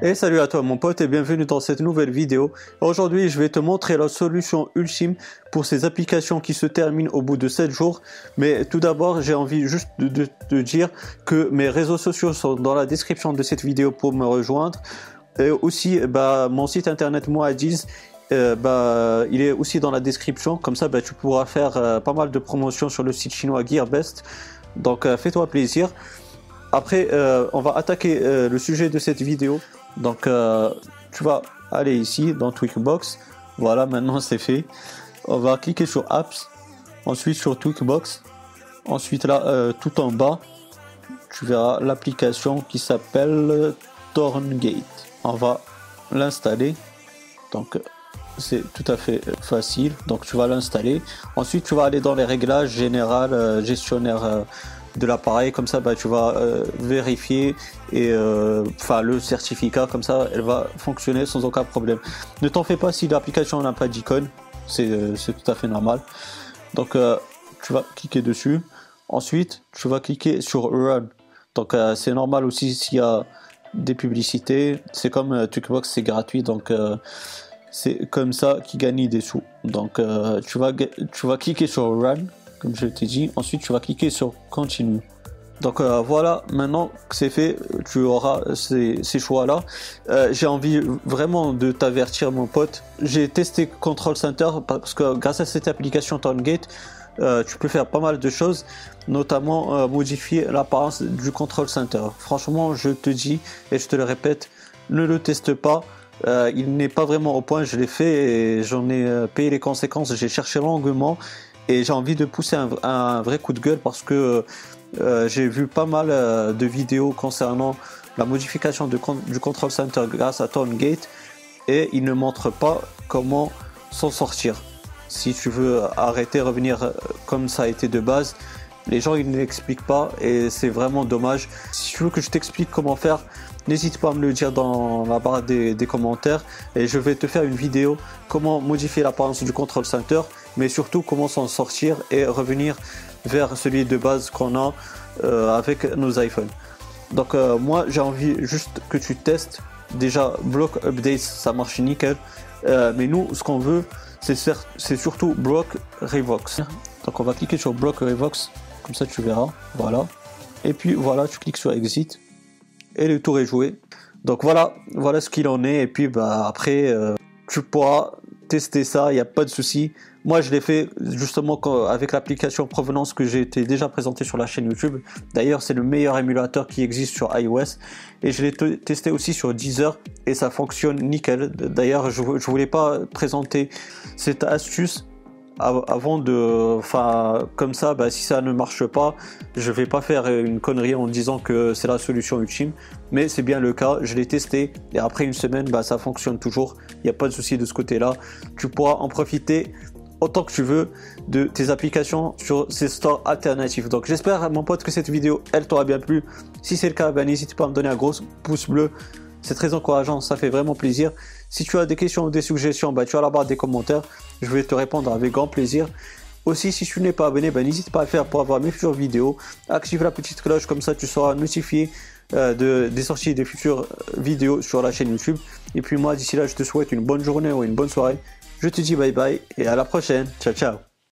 Et salut à toi mon pote et bienvenue dans cette nouvelle vidéo. Aujourd'hui je vais te montrer la solution ultime pour ces applications qui se terminent au bout de 7 jours. Mais tout d'abord j'ai envie juste de te dire que mes réseaux sociaux sont dans la description de cette vidéo pour me rejoindre. Et aussi bah, mon site internet Moadiz euh, bah, il est aussi dans la description. Comme ça, bah, tu pourras faire euh, pas mal de promotions sur le site chinois GearBest. Donc, euh, fais-toi plaisir. Après, on va attaquer le sujet de cette vidéo. Donc, euh, tu vas aller ici dans Tweakbox. Voilà, maintenant c'est fait. On va cliquer sur Apps, ensuite sur Tweakbox. Ensuite là, euh, tout en bas, tu verras l'application qui s'appelle Torngate. On va l'installer. Donc c'est tout à fait facile. Donc tu vas l'installer. Ensuite tu vas aller dans les réglages général, euh, gestionnaire de l'appareil comme ça bah, tu vas euh, vérifier et euh, enfin le certificat comme ça elle va fonctionner sans aucun problème. Ne t'en fais pas si l'application n'a pas d'icône c'est euh, tout à fait normal. Donc tu vas cliquer dessus. Ensuite tu vas cliquer sur run. Donc c'est normal aussi s'il y a des publicités. C'est comme Tweakbox c'est gratuit. Donc c'est comme ça qu'il gagne des sous. Donc tu vas tu vas cliquer sur run comme je t'ai dit. Ensuite, tu vas cliquer sur Continue. Donc euh, voilà, maintenant que c'est fait, tu auras ces, choix-là. Euh, j'ai envie vraiment de t'avertir, mon pote. J'ai testé Control Center parce que grâce à cette application Tongate, euh, tu peux faire pas mal de choses, notamment modifier l'apparence du Control Center. Franchement, je te dis et je te le répète, ne le teste pas. il n'est pas vraiment au point, je l'ai fait et j'en ai payé les conséquences. J'ai cherché longuement et j'ai envie de pousser un, vrai coup de gueule parce que euh, j'ai vu pas mal euh, de vidéos concernant la modification du control center grâce à Gate et il ne montre pas comment s'en sortir. Si tu veux arrêter, revenir euh, comme ça a été de base, les gens ils n'expliquent pas et c'est vraiment dommage. Si tu veux que je t'explique comment faire, n'hésite pas à me le dire dans la barre des, des, commentaires et je vais te faire une vidéo comment modifier l'apparence du control center mais surtout comment s'en sortir et revenir vers celui de base qu'on a euh, avec nos iPhones. Donc euh, moi j'ai envie juste que tu testes. Déjà block updates ça marche nickel. Euh, mais nous ce qu'on veut c'est surtout block revox. Donc on va cliquer sur block revox comme ça tu verras. Voilà. Et puis voilà tu cliques sur exit et le tour est joué. Donc voilà voilà ce qu'il en est et puis bah après tu pourras tester ça, il n'y a pas de souci. Moi, je l'ai fait justement avec l'application Provenance que j'ai été déjà présenté sur la chaîne YouTube. D'ailleurs, c'est le meilleur émulateur qui existe sur iOS. Et je l'ai testé aussi sur Deezer et ça fonctionne nickel. D'ailleurs, je voulais pas présenter cette astuce avant de, enfin, comme ça, bah, si ça ne marche pas, je vais pas faire une connerie en disant que c'est la solution ultime, mais c'est bien le cas. Je l'ai testé et après une semaine, bah, ça fonctionne toujours. Il n'y a pas de souci de ce côté-là. Tu pourras en profiter autant que tu veux de tes applications sur ces stores alternatifs. Donc j'espère mon pote que cette vidéo elle t'aura bien plu. Si c'est le cas, bah, n'hésite pas à me donner un gros pouce bleu. C'est très encourageant, ça fait vraiment plaisir. Si tu as des questions ou des suggestions, bah, tu as la barre des commentaires. Je vais te répondre avec grand plaisir. Aussi, si tu n'es pas abonné, bah, n'hésite pas à le faire pour avoir mes futures vidéos. Active la petite cloche, comme ça tu seras notifié euh, de, des sorties des futures vidéos sur la chaîne YouTube. Et puis moi, d'ici là, je te souhaite une bonne journée ou une bonne soirée. Je te dis bye bye et à la prochaine. Ciao, ciao.